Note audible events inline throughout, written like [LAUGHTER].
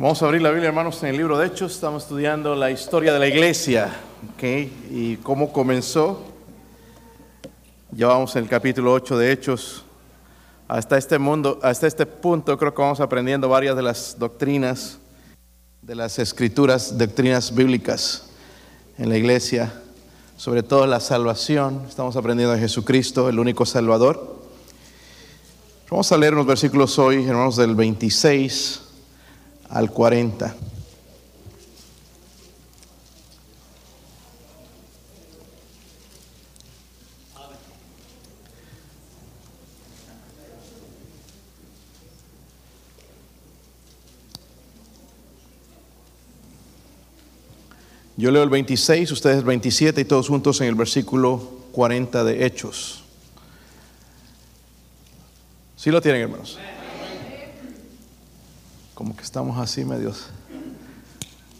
Vamos a abrir la Biblia, hermanos, en el libro de Hechos. Estamos estudiando la historia de la iglesia, ¿ok? Y cómo comenzó. Ya vamos en el capítulo 8 de Hechos. Hasta este, mundo, hasta este punto creo que vamos aprendiendo varias de las doctrinas, de las escrituras, doctrinas bíblicas en la iglesia, sobre todo la salvación. Estamos aprendiendo de Jesucristo, el único Salvador. Vamos a leer unos versículos hoy, hermanos, del 26 al 40. Yo leo el 26, ustedes el 27 y todos juntos en el versículo 40 de Hechos. ¿Sí lo tienen, hermanos? Como que estamos así medios.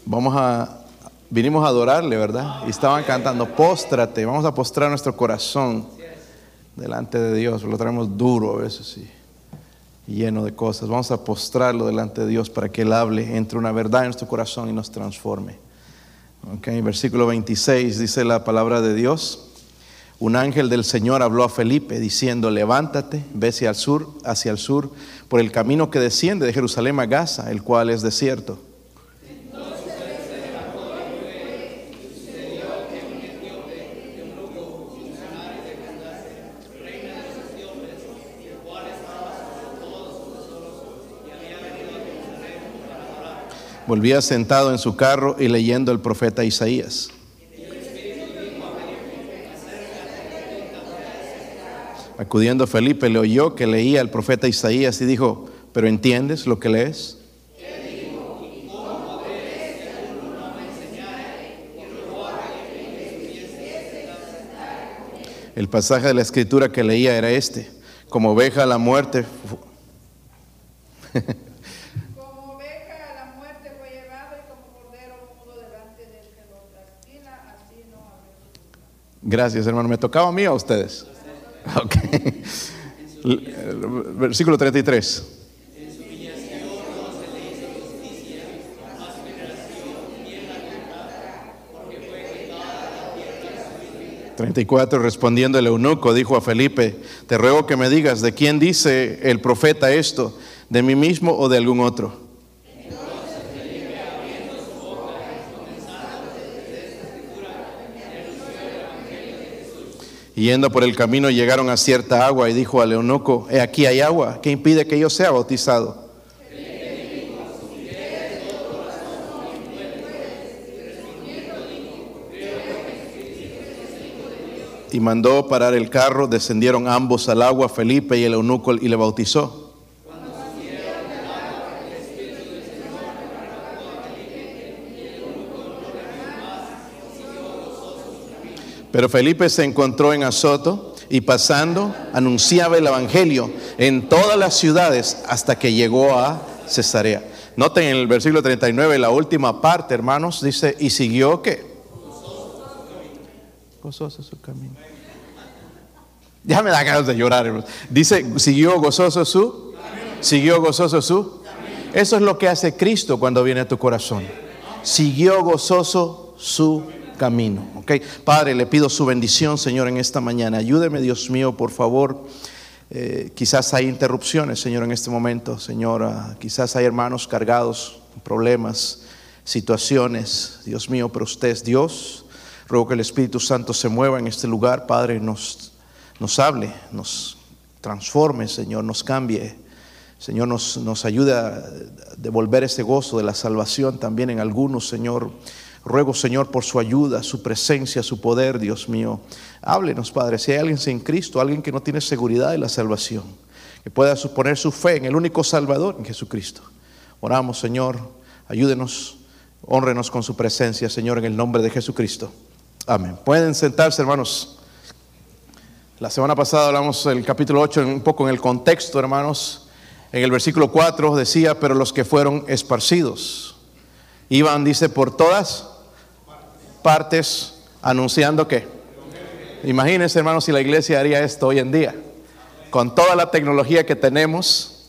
Vamos a, vinimos a adorarle, ¿verdad? Y estaban cantando, póstrate, vamos a postrar nuestro corazón delante de Dios. Lo traemos duro a veces y lleno de cosas. Vamos a postrarlo delante de Dios para que Él hable, entre una verdad en nuestro corazón y nos transforme. Ok, versículo 26 dice la palabra de Dios. Un ángel del Señor habló a Felipe diciendo, levántate, ve hacia el sur, hacia el sur, por el camino que desciende de Jerusalén a Gaza, el cual es desierto. Volvía sentado en su carro y leyendo el profeta Isaías. Acudiendo Felipe le oyó que leía el profeta Isaías y dijo, ¿pero entiendes lo que lees? El pasaje de la escritura que leía era este, como oveja a la muerte. Como oveja a la muerte fue llevado y como cordero mudo delante del que lo trasquila, así no. Gracias, hermano. ¿Me tocaba a mí o a ustedes? [LAUGHS] Ok. Versículo 33. Treinta y cuatro, respondiendo el eunuco, dijo a Felipe, te ruego que me digas, ¿de quién dice el profeta esto? ¿De mí mismo o de algún otro? Yendo por el camino llegaron a cierta agua y dijo al eunuco, he aquí hay agua, ¿qué impide que yo sea bautizado? Y mandó parar el carro, descendieron ambos al agua, Felipe y el eunuco, y le bautizó. Pero Felipe se encontró en Azoto y pasando anunciaba el Evangelio en todas las ciudades hasta que llegó a Cesarea. Noten en el versículo 39, la última parte, hermanos, dice, y siguió qué? Gozoso su camino. Ya me da ganas de llorar, hermanos. Dice, siguió gozoso su, siguió gozoso su. Eso es lo que hace Cristo cuando viene a tu corazón. Siguió gozoso su camino. ¿ok? Padre, le pido su bendición, Señor, en esta mañana. Ayúdeme, Dios mío, por favor. Eh, quizás hay interrupciones, Señor, en este momento, Señor. Quizás hay hermanos cargados, problemas, situaciones. Dios mío, pero usted es Dios. Ruego que el Espíritu Santo se mueva en este lugar, Padre, nos, nos hable, nos transforme, Señor, nos cambie. Señor, nos, nos ayude a devolver ese gozo de la salvación también en algunos, Señor. Ruego, Señor, por su ayuda, su presencia, su poder, Dios mío. Háblenos, Padre, si hay alguien sin Cristo, alguien que no tiene seguridad de la salvación, que pueda suponer su fe en el único Salvador, en Jesucristo. Oramos, Señor, ayúdenos, honrenos con su presencia, Señor, en el nombre de Jesucristo. Amén. Pueden sentarse, hermanos. La semana pasada hablamos del capítulo 8 un poco en el contexto, hermanos. En el versículo 4 decía, pero los que fueron esparcidos. Iban, dice, por todas partes anunciando que. Imagínense, hermanos, si la iglesia haría esto hoy en día. Con toda la tecnología que tenemos,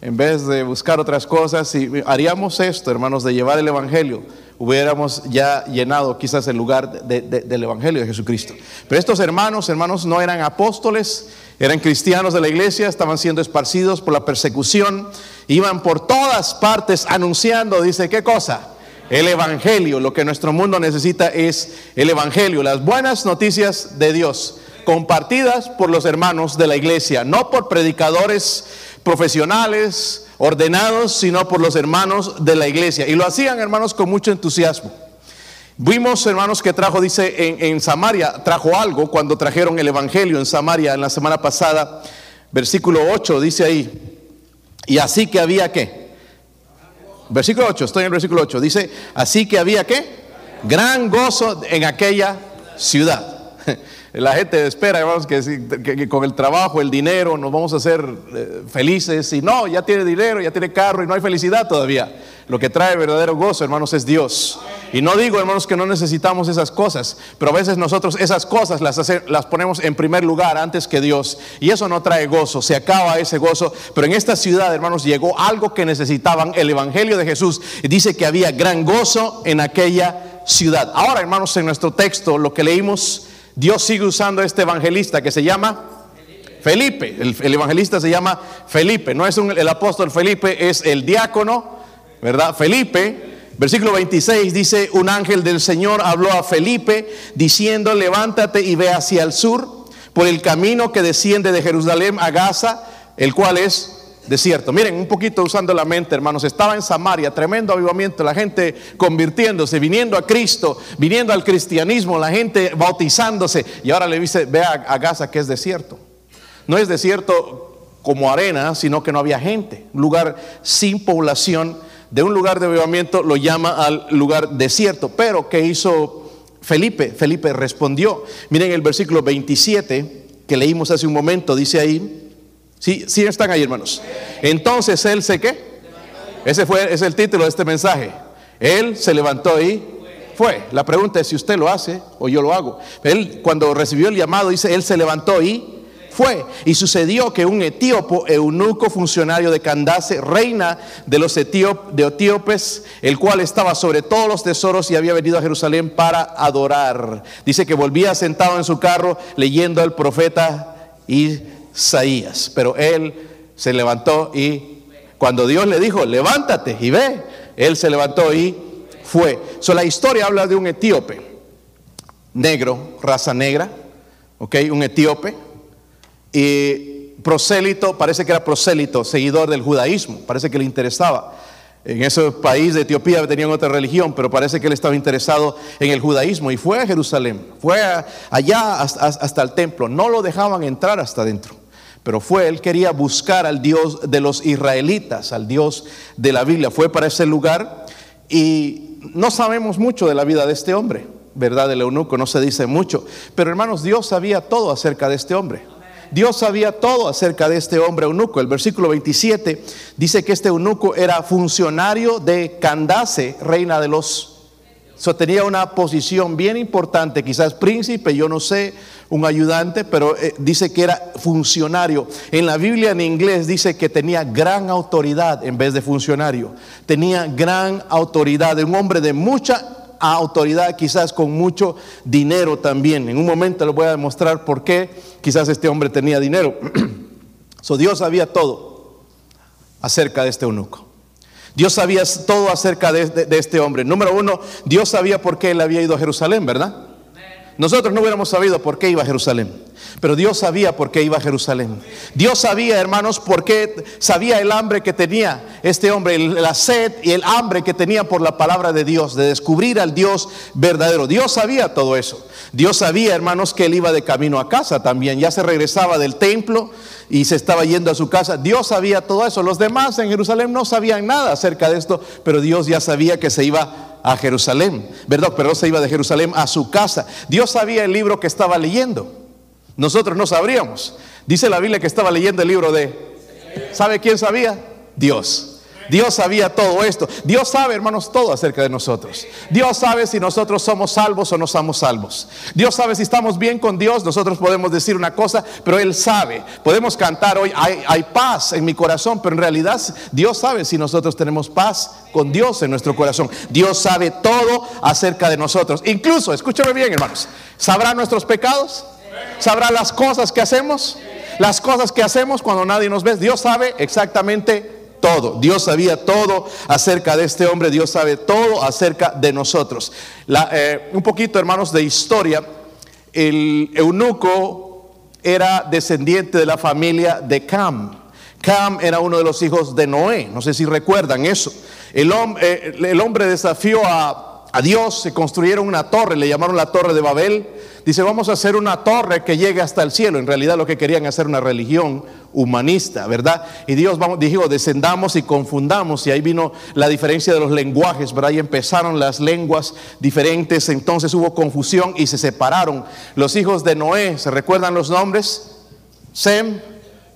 en vez de buscar otras cosas, si haríamos esto, hermanos, de llevar el Evangelio, hubiéramos ya llenado quizás el lugar de- de- del Evangelio de Jesucristo. Pero estos hermanos, hermanos, no eran apóstoles, eran cristianos de la iglesia, estaban siendo esparcidos por la persecución, iban por todas partes anunciando, dice, ¿qué cosa? El Evangelio, lo que nuestro mundo necesita es el Evangelio, las buenas noticias de Dios, compartidas por los hermanos de la iglesia, no por predicadores profesionales, ordenados, sino por los hermanos de la iglesia. Y lo hacían, hermanos, con mucho entusiasmo. Vimos, hermanos, que trajo, dice, en, en Samaria, trajo algo cuando trajeron el Evangelio en Samaria en la semana pasada, versículo 8, dice ahí, y así que había qué. Versículo 8, estoy en el versículo 8. Dice, así que había qué? Gran gozo en aquella ciudad. La gente espera, hermanos, que, con el trabajo, el dinero, nos vamos a hacer eh, felices. Y no, ya tiene dinero, ya tiene carro y no hay felicidad todavía. Lo que trae verdadero gozo, hermanos, es Dios. Y no digo, hermanos, que no necesitamos esas cosas, pero a veces nosotros esas cosas las, las ponemos en primer lugar antes que Dios. Y eso no trae gozo, se acaba ese gozo. Pero en esta ciudad, hermanos, llegó algo que necesitaban, el Evangelio de Jesús. Dice que había gran gozo en aquella ciudad. Ahora, hermanos, en nuestro texto, lo que leímos, Dios sigue usando a este evangelista que se llama Felipe. El, el evangelista se llama Felipe. No es un- el apóstol Felipe, es el diácono, ¿verdad? Felipe. Versículo 26 dice, un ángel del Señor habló a Felipe diciendo, levántate y ve hacia el sur por el camino que desciende de Jerusalén a Gaza, el cual es desierto. Miren, un poquito usando la mente, hermanos, estaba en Samaria, tremendo avivamiento, la gente convirtiéndose, viniendo a Cristo, viniendo al cristianismo, la gente bautizándose, y ahora le dice, ve a, a Gaza que es desierto. No es desierto como arena, sino que no había gente, un lugar sin población, de un lugar de avivamiento lo llama al lugar desierto. Pero, ¿qué hizo Felipe? Felipe respondió. Miren el versículo 27 que leímos hace un momento, dice ahí, Sí, sí están ahí, hermanos. Entonces él se qué? Ese fue es el título de este mensaje. Él se levantó y fue. La pregunta es si usted lo hace o yo lo hago. Él cuando recibió el llamado dice, él se levantó y fue. Y sucedió que un etíopo, eunuco funcionario de Candace, reina de los de etíopes, el cual estaba sobre todos los tesoros y había venido a Jerusalén para adorar. Dice que volvía sentado en su carro leyendo al profeta Isaías. Pero él se levantó y cuando Dios le dijo, levántate y ve, él se levantó y fue. So, la historia habla de un etíope, negro, raza negra, ok, un etíope, y prosélito, parece que era prosélito, seguidor del judaísmo, parece que le interesaba. En ese país de Etiopía tenían otra religión, pero parece que él estaba interesado en el judaísmo y fue a Jerusalén, fue allá hasta, hasta el templo, no lo dejaban entrar hasta adentro, pero fue, él quería buscar al Dios de los israelitas, al Dios de la Biblia, fue para ese lugar y no sabemos mucho de la vida de este hombre, ¿verdad? Del eunuco, no se dice mucho, pero hermanos, Dios sabía todo acerca de este hombre. Dios sabía todo acerca de este hombre eunuco. El versículo 27 dice que este eunuco era funcionario de Candace, reina de los... So, tenía una posición bien importante, quizás príncipe, yo no sé, un ayudante, pero eh, dice que era funcionario. En la Biblia en inglés dice que tenía gran autoridad en vez de funcionario. Tenía gran autoridad, un hombre de mucha autoridad, quizás con mucho dinero también. En un momento les voy a demostrar por qué quizás este hombre tenía dinero. [CLEARS THROAT] so, Dios sabía todo acerca de este eunuco. Dios sabía todo acerca de, de- de este hombre. Número uno, Dios sabía por qué él había ido a Jerusalén, ¿verdad? Nosotros no hubiéramos sabido por qué iba a Jerusalén, pero Dios sabía por qué iba a Jerusalén. Dios sabía, hermanos, por qué sabía el hambre que tenía este hombre, la sed y el hambre que tenía por la palabra de Dios, de descubrir al Dios verdadero. Dios sabía todo eso. Dios sabía, hermanos, que él iba de camino a casa también. Ya se regresaba del templo y se estaba yendo a su casa. Dios sabía todo eso. Los demás en Jerusalén no sabían nada acerca de esto, pero Dios ya sabía que se iba a Jerusalén, ¿verdad? Pero se iba de Jerusalén a su casa. Dios sabía el libro que estaba leyendo. Nosotros no sabríamos. Dice la Biblia que estaba leyendo el libro de... ¿Sabe quién sabía? Dios. Dios sabía todo esto. Dios sabe, hermanos, todo acerca de nosotros. Dios sabe si nosotros somos salvos o no somos salvos. Dios sabe si estamos bien con Dios. Nosotros podemos decir una cosa, pero Él sabe. Podemos cantar hoy, hay, paz en mi corazón, pero en realidad Dios sabe si nosotros tenemos paz con Dios en nuestro corazón. Dios sabe todo acerca de nosotros. Incluso, escúchame bien, hermanos, ¿sabrá nuestros pecados? ¿Sabrá las cosas que hacemos? Las cosas que hacemos cuando nadie nos ve. Dios sabe exactamente todo. Dios sabía todo acerca de este hombre, Dios sabe todo acerca de nosotros. Eh, un poquito, hermanos, de historia. El eunuco era descendiente de la familia de Cam. Cam era uno de los hijos de Noé. No sé si recuerdan eso. El, eh, el hombre desafió a a Dios, se construyeron una torre, le llamaron la torre de Babel. Dice, vamos a hacer una torre que llegue hasta el cielo. En realidad lo que querían hacer una religión humanista, ¿verdad? Y Dios dijo, descendamos y confundamos. Y ahí vino la diferencia de los lenguajes, ¿verdad? Ahí empezaron las lenguas diferentes, entonces hubo confusión y se separaron. Los hijos de Noé, ¿se recuerdan los nombres? Sem,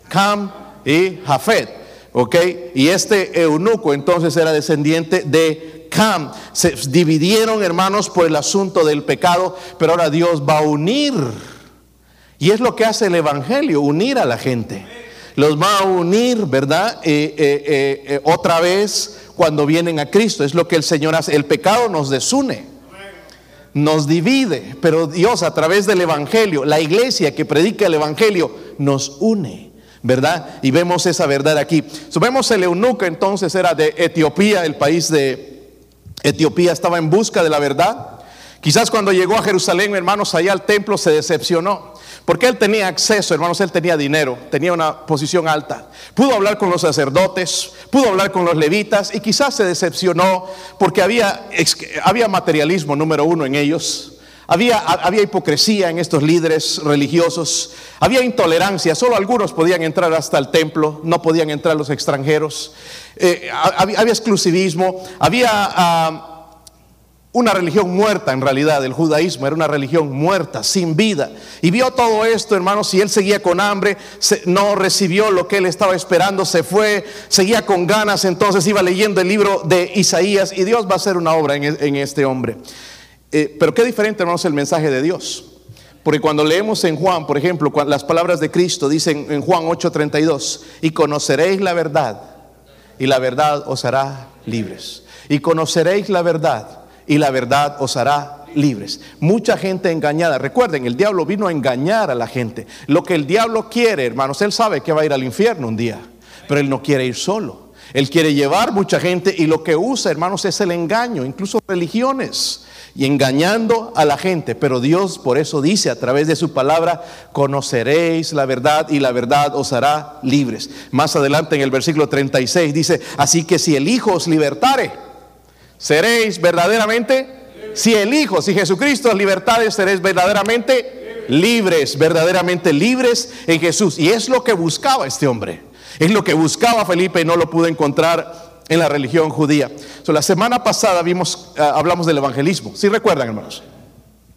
Cam y Jafet, ¿ok? Y este eunuco entonces era descendiente de Se dividieron, hermanos, por el asunto del pecado, pero ahora Dios va a unir. Y es lo que hace el Evangelio, unir a la gente. Los va a unir, ¿verdad? Eh, eh, eh, otra vez cuando vienen a Cristo. Es lo que el Señor hace. El pecado nos desune nos divide, pero Dios a través del Evangelio, la iglesia que predica el Evangelio, nos une, ¿verdad? Y vemos esa verdad aquí. vemos el eunuco entonces era de Etiopía, el país de, Etiopía estaba en busca de la verdad. Quizás cuando llegó a Jerusalén, hermanos, allá al templo se decepcionó. Porque él tenía acceso, hermanos, él tenía dinero, tenía una posición alta. Pudo hablar con los sacerdotes, pudo hablar con los levitas y quizás se decepcionó porque había, había materialismo número uno en ellos. Había, había, hipocresía en estos líderes religiosos, había intolerancia, solo algunos podían entrar hasta el templo, no podían entrar los extranjeros, eh, había, exclusivismo, había ah, una religión muerta en realidad, el judaísmo era una religión muerta, sin vida. Y vio todo esto, hermanos, y él seguía con hambre, no recibió lo que él estaba esperando, se fue, seguía con ganas, entonces iba leyendo el libro de Isaías. Y Dios va a hacer una obra en, en este hombre. Eh, pero qué diferente, hermanos, el mensaje de Dios. Porque cuando leemos en Juan, por ejemplo, las palabras de Cristo dicen en Juan 8:32, y conoceréis la verdad, y la verdad os hará libres. Y conoceréis la verdad, y la verdad os hará libres. Mucha gente engañada. Recuerden, el diablo vino a engañar a la gente. Lo que el diablo quiere, hermanos, él sabe que va a ir al infierno un día, pero él no quiere ir solo. Él quiere llevar mucha gente y lo que usa, hermanos, es el engaño, incluso religiones y engañando a la gente. Pero Dios por eso dice a través de su palabra, conoceréis la verdad y la verdad os hará libres. Más adelante en el versículo 36 dice, así que si el Hijo os libertare, seréis verdaderamente, si el Hijo, si Jesucristo os libertare, seréis verdaderamente libres, verdaderamente libres en Jesús. Y es lo que buscaba este hombre. Es lo que buscaba Felipe y no lo pudo encontrar en la religión judía. la semana pasada vimos, ah, hablamos del evangelismo. Si recuerdan, hermanos?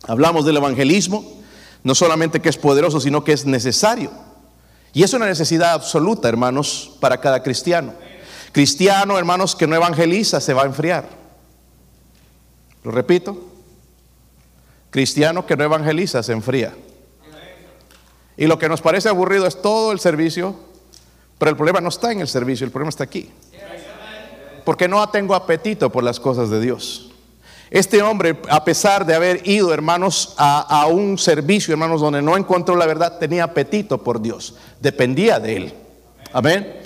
Hablamos del evangelismo, no solamente que es poderoso, sino que es necesario. Y es una necesidad absoluta, hermanos, para cada cristiano. Cristiano, hermanos, que no evangeliza, se va a enfriar. Lo repito. Cristiano que no evangeliza, se enfría. Y lo que nos parece aburrido es todo el servicio, pero el problema no está en el servicio, el problema está aquí porque no tengo apetito por las cosas de Dios. Este hombre, a pesar de haber ido, hermanos, a, un servicio, hermanos, donde no encontró la verdad, tenía apetito por Dios, dependía de él. Amén.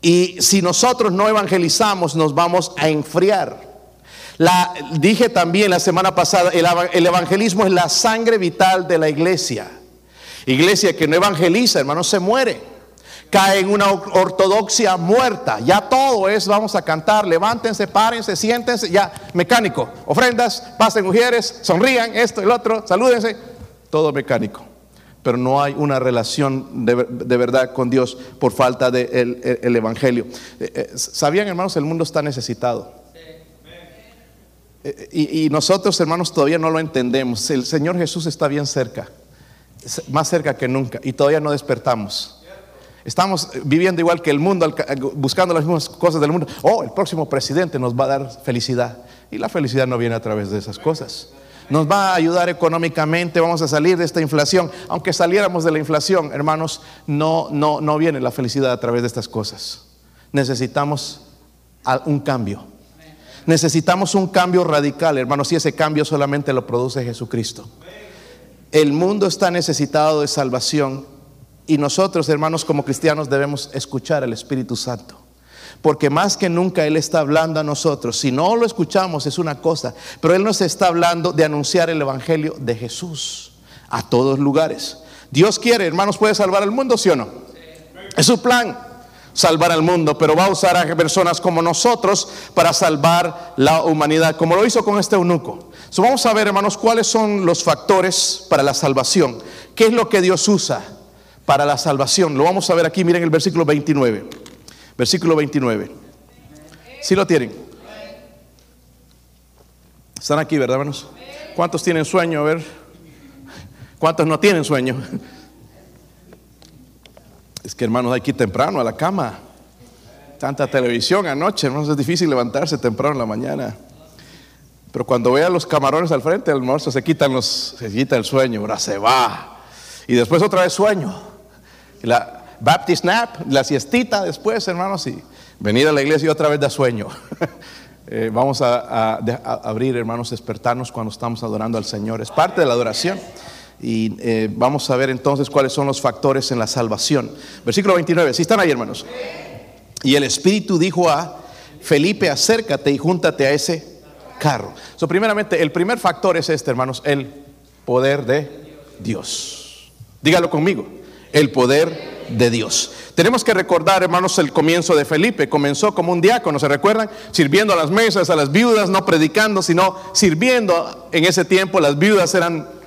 Y si nosotros no evangelizamos, nos vamos a enfriar. La, dije también la semana pasada, el, el evangelismo es la sangre vital de la iglesia. Iglesia que no evangeliza, hermanos, se muere cae en una ortodoxia muerta. Ya todo es, vamos a cantar, levántense, párense, siéntense, ya, mecánico. Ofrendas, pasen mujeres, sonrían, esto, el otro, salúdense. Todo mecánico. Pero no hay una relación de, verdad con Dios por falta del de el, Evangelio. Eh, eh, ¿Sabían, hermanos? El mundo está necesitado. Eh, y, y nosotros, hermanos, todavía no lo entendemos. El Señor Jesús está bien cerca, más cerca que nunca, y todavía no despertamos. Estamos viviendo igual que el mundo, buscando las mismas cosas del mundo. Oh, el próximo presidente nos va a dar felicidad. Y la felicidad no viene a través de esas cosas. Nos va a ayudar económicamente, vamos a salir de esta inflación. Aunque saliéramos de la inflación, hermanos, no, no, no viene la felicidad a través de estas cosas. Necesitamos un cambio. Necesitamos un cambio radical, hermanos, y ese cambio solamente lo produce Jesucristo. El mundo está necesitado de salvación y nosotros, hermanos, como cristianos debemos escuchar al Espíritu Santo. Porque más que nunca Él está hablando a nosotros. Si no lo escuchamos es una cosa, pero Él nos está hablando de anunciar el Evangelio de Jesús a todos lugares. Dios quiere, hermanos, puede salvar al mundo, ¿sí o no? Es su plan salvar al mundo, pero va a usar a personas como nosotros para salvar la humanidad, como lo hizo con este eunuco. So, vamos a ver, hermanos, cuáles son los factores para la salvación. ¿Qué es lo que Dios usa para la salvación? Lo vamos a ver aquí, miren el versículo 29. Versículo 29. ¿Sí lo tienen? Están aquí, ¿verdad, hermanos? ¿Cuántos tienen sueño? A ver. ¿Cuántos no tienen sueño? Es que hermanos, hay que ir temprano a la cama. Tanta televisión anoche, hermanos, es difícil levantarse temprano en la mañana. Pero cuando vean los camarones al frente del almuerzo, se quitan los, se quita el sueño, ahora se va. Y después otra vez sueño. La Baptist nap, la siestita después, hermanos, y venir a la iglesia otra vez da sueño. [LAUGHS] Eh, vamos a, abrir, hermanos, despertarnos cuando estamos adorando al Señor. Es parte de la adoración. Y eh, vamos a ver entonces cuáles son los factores en la salvación. Versículo 29, si están ahí, hermanos. Y el Espíritu dijo a Felipe, acércate y júntate a ese carro. So, primeramente, el primer factor es este, hermanos, el poder de Dios. Dígalo conmigo, el poder de Dios. Tenemos que recordar, hermanos, el comienzo de Felipe. Comenzó como un diácono, ¿se recuerdan? Sirviendo a las mesas, a las viudas, no predicando, sino sirviendo. En ese tiempo las viudas eran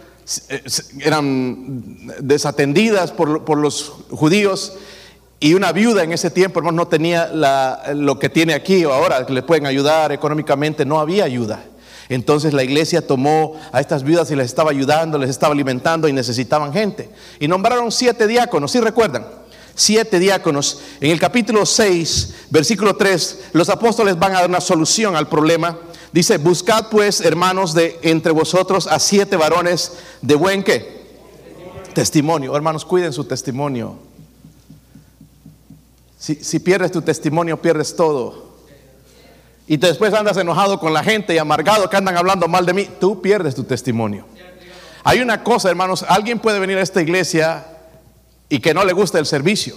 eran desatendidas por, por los judíos y una viuda en ese tiempo, hermano, no tenía lo que tiene aquí o ahora, que le pueden ayudar económicamente, no había ayuda. Entonces la iglesia tomó a estas viudas y les estaba ayudando, les estaba alimentando y necesitaban gente. Y nombraron siete diáconos, ¿sí recuerdan? Siete diáconos. En el capítulo 6, versículo 3, los apóstoles van a dar una solución al problema. Dice, buscad pues, hermanos, de entre vosotros a siete varones de buen qué? Testimonio. Hermanos, cuiden su testimonio. Si, si pierdes tu testimonio, pierdes todo. Y después andas enojado con la gente y amargado que andan hablando mal de mí, tú pierdes tu testimonio. Hay una cosa, hermanos, alguien puede venir a esta iglesia y que no le gusta el servicio,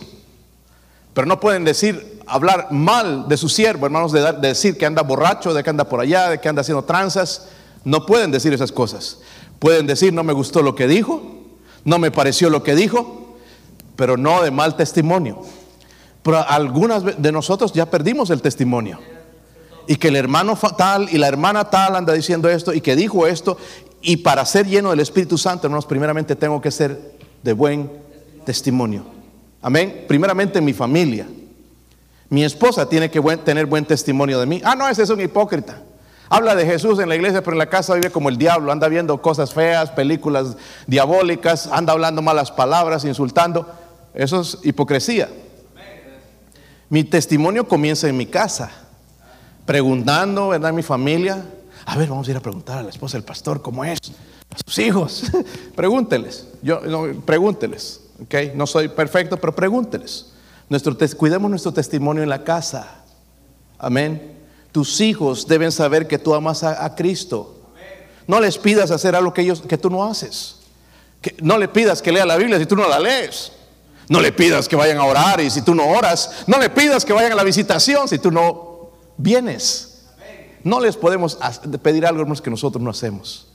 pero no pueden decir, hablar mal de su siervo, hermanos, de, decir que anda borracho, de que anda por allá, de que anda haciendo tranzas. No pueden decir esas cosas. Pueden decir, no me gustó lo que dijo, no me pareció lo que dijo, pero no de mal testimonio. Pero algunas de nosotros ya perdimos el testimonio. Y que el hermano tal y la hermana tal anda diciendo esto y que dijo esto. Y para ser lleno del Espíritu Santo, hermanos, primeramente tengo que ser de buen testimonio. Amén. Primeramente en mi familia. Mi esposa tiene que buen- tener buen testimonio de mí. Ah, no, ese es un hipócrita. Habla de Jesús en la iglesia, pero en la casa vive como el diablo. Anda viendo cosas feas, películas diabólicas, anda hablando malas palabras, insultando. Eso es hipocresía. Mi testimonio comienza en mi casa, preguntando, ¿verdad? Mi familia. A ver, vamos a ir a preguntar a la esposa del pastor cómo es, a sus hijos. [LAUGHS] pregúnteles, yo, no, pregúnteles, ¿ok? No soy perfecto, pero pregúnteles. Nuestro, cuidemos nuestro testimonio en la casa. Amén. Tus hijos deben saber que tú amas a, a Cristo. No les pidas hacer algo que, ellos, que tú no haces. Que, no le pidas que lea la Biblia si tú no la lees. No le pidas que vayan a orar y si tú no oras. No le pidas que vayan a la visitación si tú no vienes. No les podemos pedir algo hermanos, que nosotros no hacemos.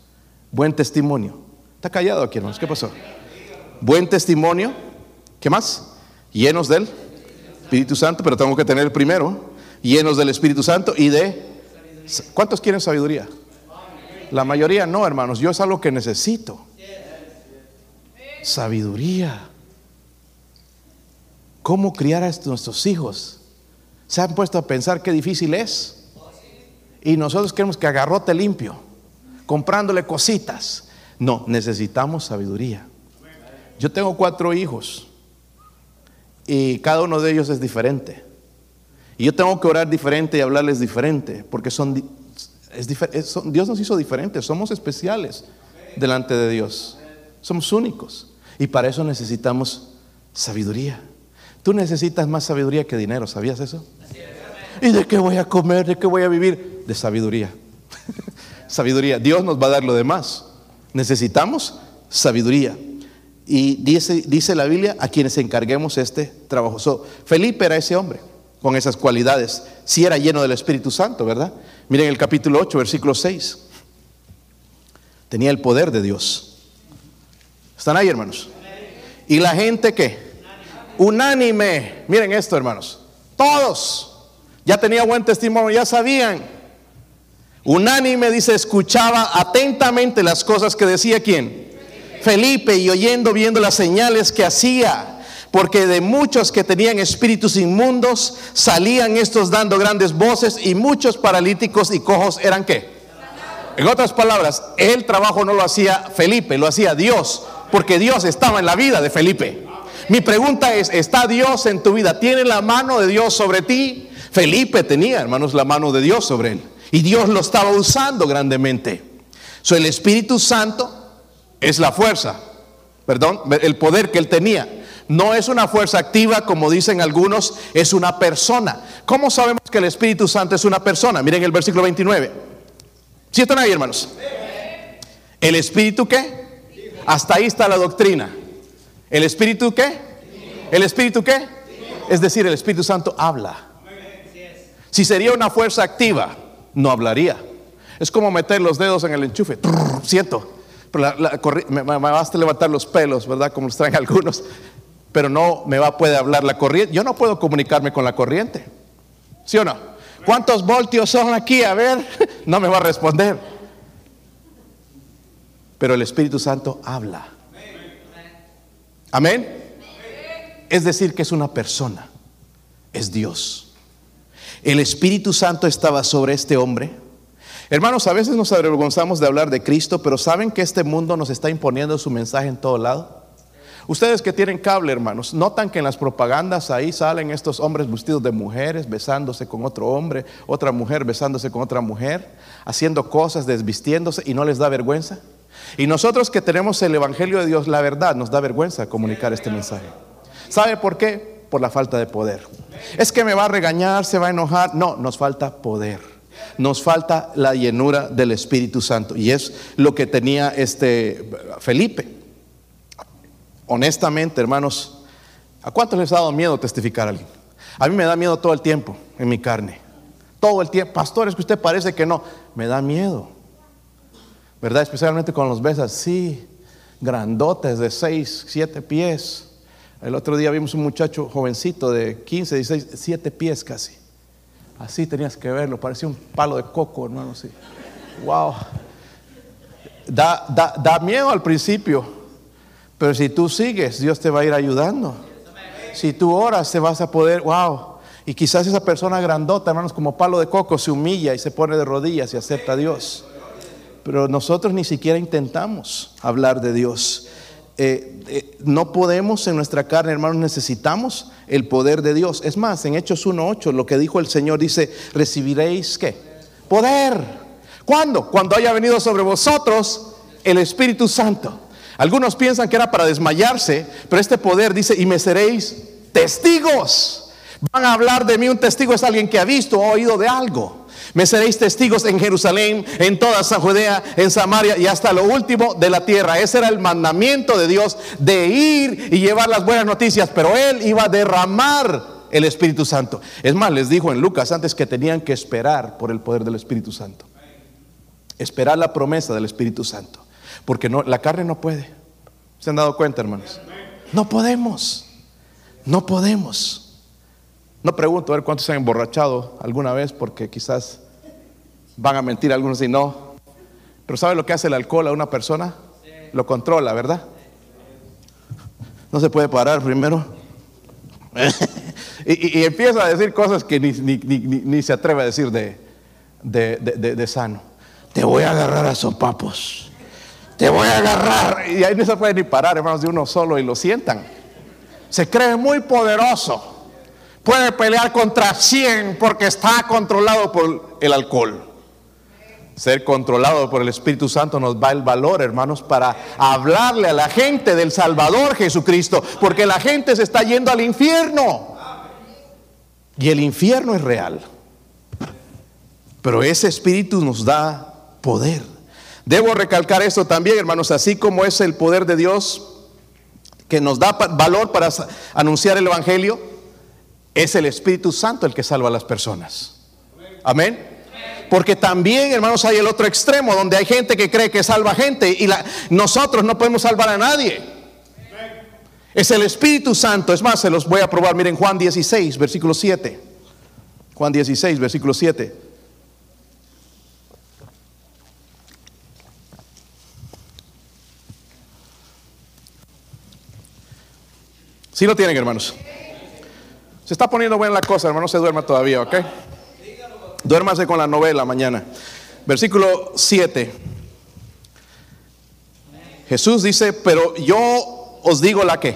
Buen testimonio. Está callado aquí, hermanos. ¿Qué pasó? Buen testimonio. ¿Qué más? Llenos del Espíritu Santo, pero tengo que tener el primero. Llenos del Espíritu Santo y de... ¿Cuántos quieren sabiduría? La mayoría no, hermanos. Yo es algo que necesito. Sabiduría. ¿Cómo criar a nuestros hijos? ¿Se han puesto a pensar qué difícil es? Y nosotros queremos que agarrote limpio, comprándole cositas. No, necesitamos sabiduría. Yo tengo cuatro hijos Y cada uno de ellos es diferente. Y yo tengo que orar diferente y hablarles diferente, porque son, es- son- Dios nos hizo diferentes, somos especiales delante de Dios. Somos únicos. Y para eso necesitamos sabiduría. Tú necesitas más sabiduría que dinero, ¿sabías eso? ¿Y de qué voy a comer? ¿De qué voy a vivir? De sabiduría. [LAUGHS] sabiduría. Dios nos va a dar lo demás. Necesitamos sabiduría. Y dice, dice la Biblia a quienes encarguemos este trabajo. So, Felipe era ese hombre con esas cualidades. Si era lleno del Espíritu Santo, ¿verdad? Miren el capítulo 8, versículo 6. Tenía el poder de Dios. ¿Están ahí, hermanos? ¿Y la gente qué? Unánime. Miren esto, hermanos. Todos. Ya tenía buen testimonio, ya sabían. Unánime dice, escuchaba atentamente las cosas que decía quién. Felipe y oyendo, viendo las señales que hacía. Porque de muchos que tenían espíritus inmundos salían estos dando grandes voces y muchos paralíticos y cojos eran qué. En otras palabras, el trabajo no lo hacía Felipe, lo hacía Dios, porque Dios estaba en la vida de Felipe. Mi pregunta es, ¿está Dios en tu vida? ¿Tiene la mano de Dios sobre ti? Felipe tenía, hermanos, la mano de Dios sobre él. Y Dios lo estaba usando grandemente. So, el Espíritu Santo es la fuerza, perdón, el poder que él tenía. No es una fuerza activa, como dicen algunos, es una persona. ¿Cómo sabemos que el Espíritu Santo es una persona? Miren el versículo 29. ¿Sí están ahí, hermanos? ¿El Espíritu qué? Hasta ahí está la doctrina. ¿El Espíritu qué? ¿El Espíritu qué? Es decir, el Espíritu Santo habla. Si sería una fuerza activa, no hablaría. Es como meter los dedos en el enchufe. Siento. La- me- me basta levantar los pelos, ¿verdad? Como los traen [LAUGHS] algunos. Pero no me va, puede hablar la corriente. Yo no puedo comunicarme con la corriente. ¿Sí o no? ¿Cuántos voltios son aquí? A ver, [LAUGHS] no me va a responder. Pero el Espíritu Santo habla. Amén. Es decir, que es una persona. Es Dios. El Espíritu Santo estaba sobre este hombre. Hermanos, a veces nos avergonzamos de hablar de Cristo, pero ¿saben que este mundo nos está imponiendo su mensaje en todo lado? Ustedes que tienen cable, hermanos, notan que en las propagandas ahí salen estos hombres vestidos de mujeres, besándose con otro hombre, otra mujer besándose con otra mujer, haciendo cosas, desvistiéndose y no les da vergüenza. Y nosotros que tenemos el Evangelio de Dios, la verdad, nos da vergüenza comunicar este mensaje. ¿Sabe por qué? Por la falta de poder. Es que me va a regañar, se va a enojar. No, nos falta poder. Nos falta la llenura del Espíritu Santo. Y es lo que tenía este Felipe. Honestamente, hermanos, ¿a cuántos les ha dado miedo testificar a alguien? A mí me da miedo todo el tiempo en mi carne. Todo el tiempo. Pastor, es que usted parece que no. Me da miedo. ¿Verdad? Especialmente con los besas. Sí, grandotes de 6, 7 pies. El otro día vimos un muchacho jovencito de 15, 16, 7 pies casi. Así tenías que verlo, parecía un palo de coco, hermano. Sí. Wow. Da, da, da miedo al principio, pero si tú sigues, Dios te va a ir ayudando. Si tú oras, te vas a poder, wow. Y quizás esa persona grandota, hermanos, como palo de coco, se humilla y se pone de rodillas y acepta a Dios. Pero nosotros ni siquiera intentamos hablar de Dios. Eh, eh, no podemos en nuestra carne, hermanos, necesitamos el poder de Dios. Es más, en Hechos 1.8, lo que dijo el Señor dice, recibiréis qué? Poder. ¿Cuándo? Cuando haya venido sobre vosotros el Espíritu Santo. Algunos piensan que era para desmayarse, pero este poder dice, y me seréis testigos. Van a hablar de mí, un testigo es alguien que ha visto o oído de algo. Me seréis testigos en Jerusalén, en toda esa Judea, en Samaria y hasta lo último de la tierra. Ese era el mandamiento de Dios de ir y llevar las buenas noticias, pero Él iba a derramar el Espíritu Santo. Es más, les dijo en Lucas antes que tenían que esperar por el poder del Espíritu Santo. Esperar la promesa del Espíritu Santo. Porque la carne no puede. ¿Se han dado cuenta, hermanos? No podemos. No podemos. No pregunto a ver cuántos se han emborrachado alguna vez porque quizás van a mentir algunos y no. Pero ¿sabe lo que hace el alcohol a una persona? Lo controla, ¿verdad? No se puede parar primero. [LAUGHS] y, y- empieza a decir cosas que ni, ni- ni- ni- se atreve a decir de, de- de- de- de sano. Te voy a agarrar a sopapos. Te voy a agarrar. Y ahí no se puede ni parar, hermanos, de uno solo y lo sientan. Se cree muy poderoso. Puede pelear contra 100 porque está controlado por el alcohol. Ser controlado por el Espíritu Santo nos da el valor, hermanos, para hablarle a la gente del Salvador Jesucristo, porque la gente se está yendo al infierno. Y el infierno es real. Pero ese Espíritu nos da poder. Debo recalcar esto también, hermanos, así como es el poder de Dios que nos da valor para anunciar el Evangelio, es el Espíritu Santo el que salva a las personas. Amén. Porque también, hermanos, hay el otro extremo donde hay gente que cree que salva gente y nosotros no podemos salvar a nadie. Es el Espíritu Santo. Es más, se los voy a probar. Miren Juan 16, versículo 7. Juan 16, versículo 7. Si lo tienen, hermanos. Se está poniendo buena la cosa, hermano. No se duerma todavía, ¿ok? Duérmase con la novela mañana. Versículo 7. Jesús dice, pero yo os digo la que.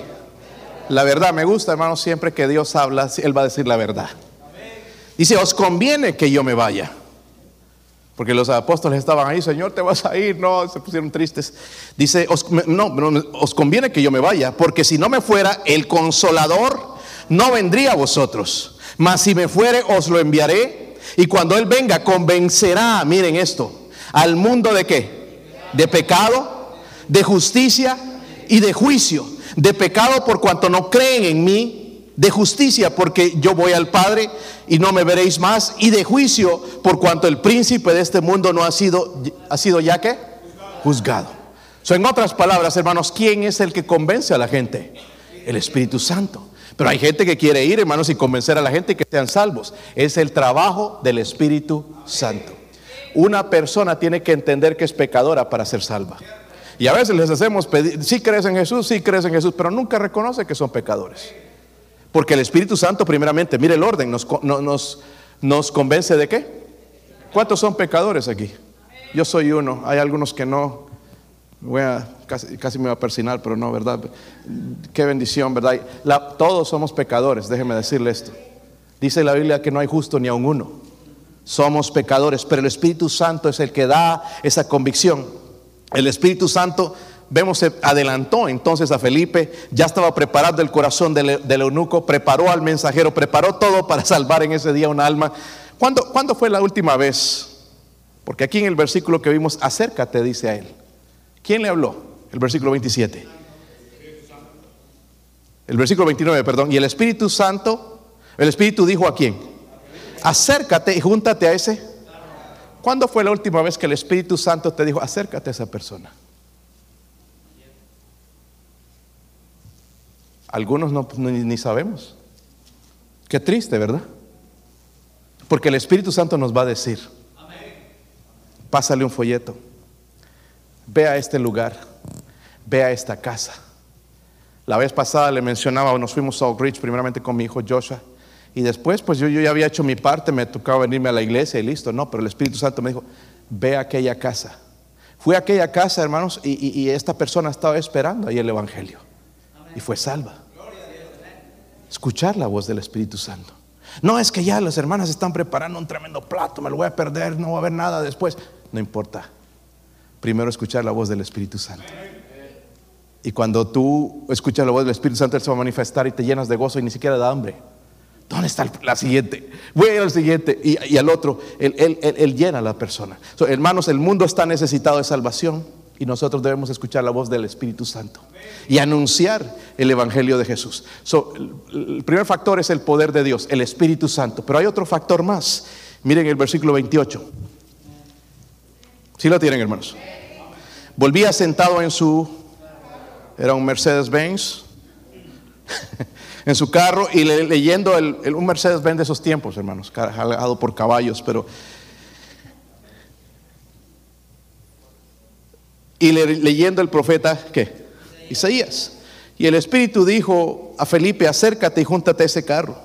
La verdad, me gusta, hermano, siempre que Dios habla, Él va a decir la verdad. Dice, os conviene que yo me vaya. Porque los apóstoles estaban ahí, Señor, te vas a ir. No, se pusieron tristes. Dice, os, no, os conviene que yo me vaya, porque si no me fuera, el consolador no vendría a vosotros. Mas si me fuere, os lo enviaré y cuando Él venga, convencerá, miren esto, al mundo de qué? De pecado, de justicia y de juicio. De pecado por cuanto no creen en mí. De justicia porque yo voy al Padre y no me veréis más. Y de juicio por cuanto el príncipe de este mundo no ha sido, ha sido ya que juzgado. en otras palabras, hermanos, ¿quién es el que convence a la gente? El Espíritu Santo. Pero hay gente que quiere ir, hermanos, y convencer a la gente que sean salvos. Es el trabajo del Espíritu Santo. Una persona tiene que entender que es pecadora para ser salva. Y a veces les hacemos pedir, sí crees en Jesús, sí crees en Jesús, pero nunca reconoce que son pecadores. Porque el Espíritu Santo, primeramente, mire el orden, nos convence de qué. ¿Cuántos son pecadores aquí? Yo soy uno, hay algunos que no. Voy a casi, me va a persinar, pero no, ¿verdad? Qué bendición, ¿verdad? todos somos pecadores, déjeme decirle esto. Dice la Biblia que no hay justo ni aun uno. Somos pecadores, pero el Espíritu Santo es el que da esa convicción. El Espíritu Santo, vemos, se adelantó entonces a Felipe, ya estaba preparado el corazón del, del eunuco, preparó al mensajero, preparó todo para salvar en ese día un alma. ¿Cuándo, ¿Cuándo fue la última vez? Porque aquí en el versículo que vimos, acércate, dice a él. ¿Quién le habló? el versículo 27. El versículo 29, perdón. Y el Espíritu Santo, el Espíritu dijo a quién? Acércate y júntate a ese. ¿Cuándo fue la última vez que el Espíritu Santo te dijo, acércate a esa persona? Algunos no, ni, ni sabemos. Qué triste, ¿verdad? Porque el Espíritu Santo nos va a decir, pásale un folleto, ve a este lugar ve a esta casa. La vez pasada le mencionaba, nos fuimos a Oak Ridge primeramente con mi hijo Joshua. Y después, pues yo, yo ya había hecho mi parte, me tocaba venirme a la iglesia y listo, no, pero el Espíritu Santo me dijo, ve a aquella casa. Fui a aquella casa, hermanos, y, esta persona estaba esperando ahí el Evangelio. Y fue salva. Escuchar la voz del Espíritu Santo. No es que ya las hermanas están preparando un tremendo plato, me lo voy a perder, no va a haber nada después. No importa. Primero escuchar la voz del Espíritu Santo. Y cuando tú escuchas la voz del Espíritu Santo, Él se va a manifestar y te llenas de gozo y ni siquiera da hambre. ¿Dónde está la siguiente? Voy al siguiente y, al otro. Él, llena a la persona. hermanos, el mundo está necesitado de salvación y nosotros debemos escuchar la voz del Espíritu Santo y anunciar el Evangelio de Jesús. el primer factor es el poder de Dios, el Espíritu Santo. Pero hay otro factor más. Miren el versículo 28. Si ¿Sí lo tienen, hermanos. Volvía sentado en su era un Mercedes-Benz [LAUGHS] en su carro y leyendo el, un Mercedes-Benz de esos tiempos, hermanos, jalado por caballos, pero... Y leyendo el profeta, ¿qué? Isaías. Y el Espíritu dijo a Felipe, acércate y júntate a ese carro.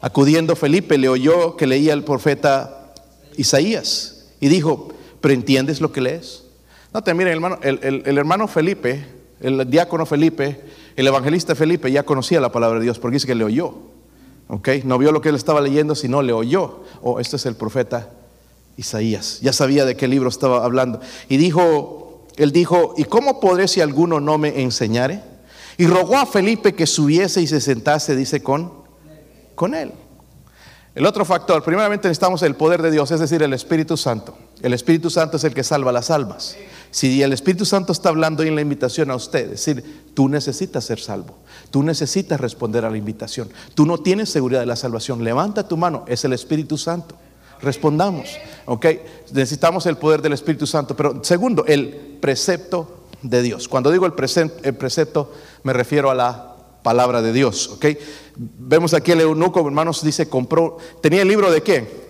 Acudiendo Felipe le oyó que leía el profeta Isaías y dijo, pero ¿entiendes lo que lees? No te miren, hermano, el hermano Felipe el diácono Felipe El evangelista Felipe ya conocía la palabra de Dios porque dice que le oyó. ¿Ok? No vio lo que él estaba leyendo, sino le oyó. Oh, este es el profeta Isaías. Ya sabía de qué libro estaba hablando. Y dijo, él dijo, ¿y cómo podré si alguno no me enseñare? Y rogó a Felipe que subiese y se sentase, dice, con, con él. El otro factor, primeramente necesitamos el poder de Dios, es decir, el Espíritu Santo. El Espíritu Santo es el que salva las almas. Si el Espíritu Santo está hablando en la invitación a usted, es decir, tú necesitas ser salvo, tú necesitas responder a la invitación, tú no tienes seguridad de la salvación, levanta tu mano, es el Espíritu Santo. Respondamos, ¿ok? Necesitamos el poder del Espíritu Santo. Pero segundo, el precepto de Dios. Cuando digo el, el precepto, me refiero a la palabra de Dios, ¿ok? Vemos aquí el eunuco, hermanos, dice, compró, tenía el libro de qué?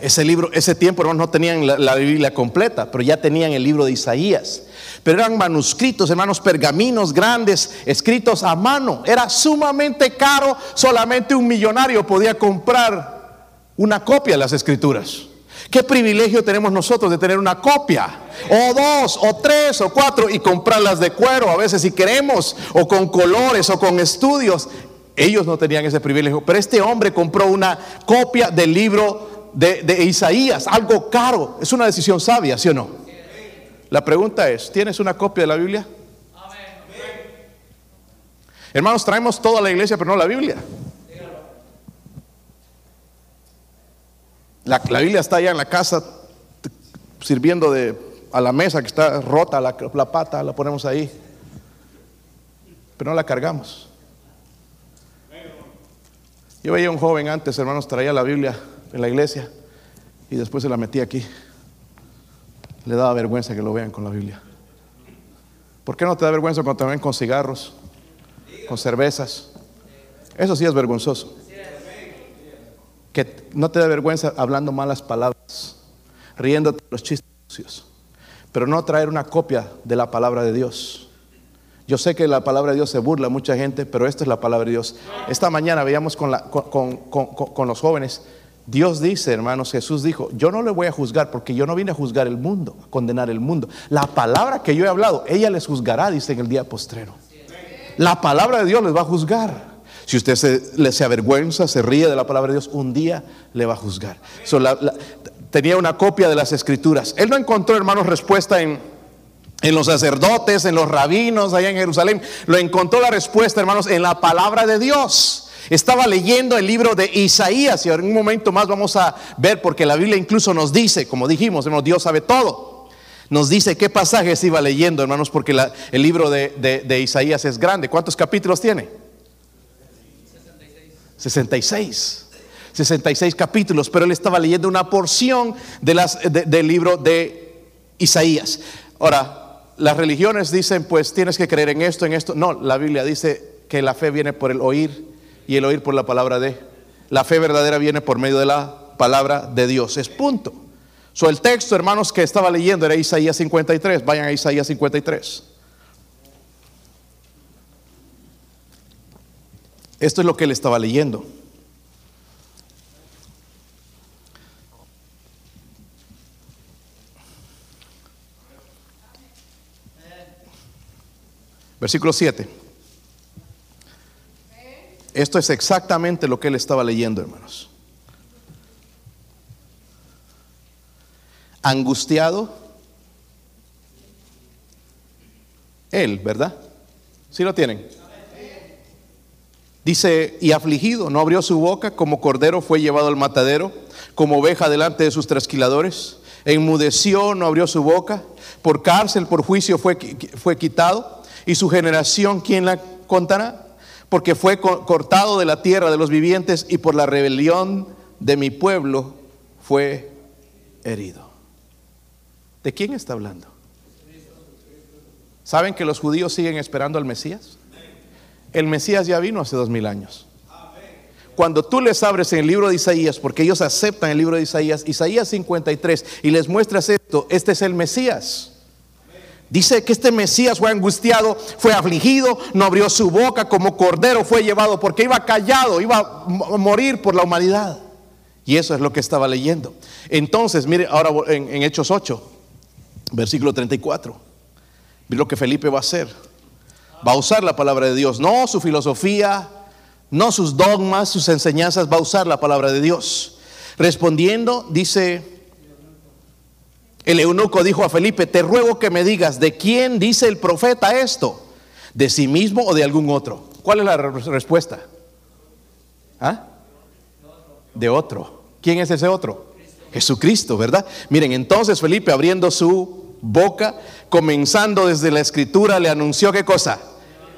Ese libro, ese tiempo, hermanos, no tenían la, Biblia completa, pero ya tenían el libro de Isaías. Pero eran manuscritos, hermanos, pergaminos grandes, escritos a mano. Era sumamente caro, solamente un millonario podía comprar una copia de las escrituras. ¿Qué privilegio tenemos nosotros de tener una copia? O dos, o tres, o cuatro, y comprarlas de cuero a veces si queremos, o con colores, o con estudios. Ellos no tenían ese privilegio, pero este hombre compró una copia del libro de, Isaías, algo caro. Es una decisión sabia, ¿sí o no? La pregunta es, ¿tienes una copia de la Biblia? Hermanos, traemos toda la iglesia, pero no la Biblia. La, Biblia está allá en la casa sirviendo de, a la mesa que está rota la, la pata, la ponemos ahí, pero no la cargamos. Yo veía un joven antes, hermanos, traía la Biblia en la iglesia y después se la metía aquí. Le daba vergüenza que lo vean con la Biblia. ¿Por qué no te da vergüenza cuando te ven con cigarros, con cervezas? Eso sí es vergonzoso que no te da vergüenza hablando malas palabras, riéndote los chistes sucios, pero no traer una copia de la palabra de Dios. Yo sé que la palabra de Dios se burla a mucha gente, pero esta es la palabra de Dios. Esta mañana veíamos con, con, los jóvenes, Dios dice, hermanos, Jesús dijo, yo no le voy a juzgar porque yo no vine a juzgar el mundo, a condenar el mundo. La palabra que yo he hablado, ella les juzgará, dice en el día postrero. La palabra de Dios les va a juzgar. Si usted se, se avergüenza, se ríe de la palabra de Dios, un día le va a juzgar. tenía una copia de las escrituras. Él no encontró, hermanos, respuesta en, en los sacerdotes, en los rabinos allá en Jerusalén. Lo encontró la respuesta, hermanos, en la palabra de Dios. Estaba leyendo el libro de Isaías y en un momento más vamos a ver porque la Biblia incluso nos dice, como dijimos, hermanos, Dios sabe todo. Nos dice qué pasajes iba leyendo, hermanos, porque el libro de, de Isaías es grande. ¿Cuántos capítulos tiene? 66. 66 capítulos, pero él estaba leyendo una porción de las, del libro de Isaías. Ahora, las religiones dicen, pues tienes que creer en esto, en esto. No, la Biblia dice que la fe viene por el oír y el oír por la palabra de. La fe verdadera viene por medio de la palabra de Dios. Es punto. So, el texto, hermanos, que estaba leyendo era Isaías 53. Vayan a Isaías 53. Esto es lo que él estaba leyendo. Versículo 7. Esto es exactamente lo que él estaba leyendo, hermanos. Angustiado. Él, ¿verdad? ¿Sí lo tienen? Dice, y afligido, no abrió su boca, como cordero fue llevado al matadero, como oveja delante de sus trasquiladores. Enmudeció, no abrió su boca, por cárcel, por juicio fue, fue quitado. Y su generación, ¿quién la contará? Porque fue cortado de la tierra de los vivientes y por la rebelión de mi pueblo fue herido. ¿De quién está hablando? ¿Saben que los judíos siguen esperando al Mesías? El Mesías ya vino hace dos mil años. Cuando tú les abres en el libro de Isaías, porque ellos aceptan el libro de Isaías, Isaías 53, y les muestras esto, este es el Mesías. Dice que este Mesías fue angustiado, fue afligido, no abrió su boca, como cordero fue llevado, porque iba callado, iba a morir por la humanidad. Y eso es lo que estaba leyendo. Entonces, mire, ahora en, Hechos 8, versículo 34, mire lo que Felipe va a hacer. Va a usar la palabra de Dios, no su filosofía, no sus dogmas, sus enseñanzas, va a usar la palabra de Dios. Respondiendo, dice el eunuco dijo a Felipe, te ruego que me digas, ¿de quién dice el profeta esto? ¿De sí mismo o de algún otro? ¿Cuál es la re- respuesta? ¿Ah? De otro. ¿Quién es ese otro? Jesucristo, ¿verdad? Miren, entonces Felipe abriendo su boca, comenzando desde la escritura, le anunció qué cosa?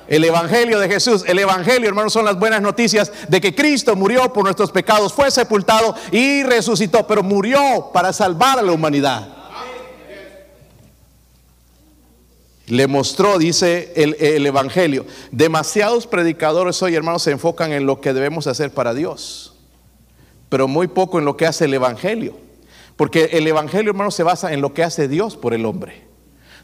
El Evangelio de Jesús. El Evangelio, hermanos, son las buenas noticias de que Cristo murió por nuestros pecados, fue sepultado y resucitó, pero murió para salvar a la humanidad. Le mostró, dice el, el Evangelio. Demasiados predicadores hoy, hermanos, se enfocan en lo que debemos hacer para Dios, pero muy poco en lo que hace el Evangelio. Porque el Evangelio, hermanos, se basa en lo que hace Dios por el hombre,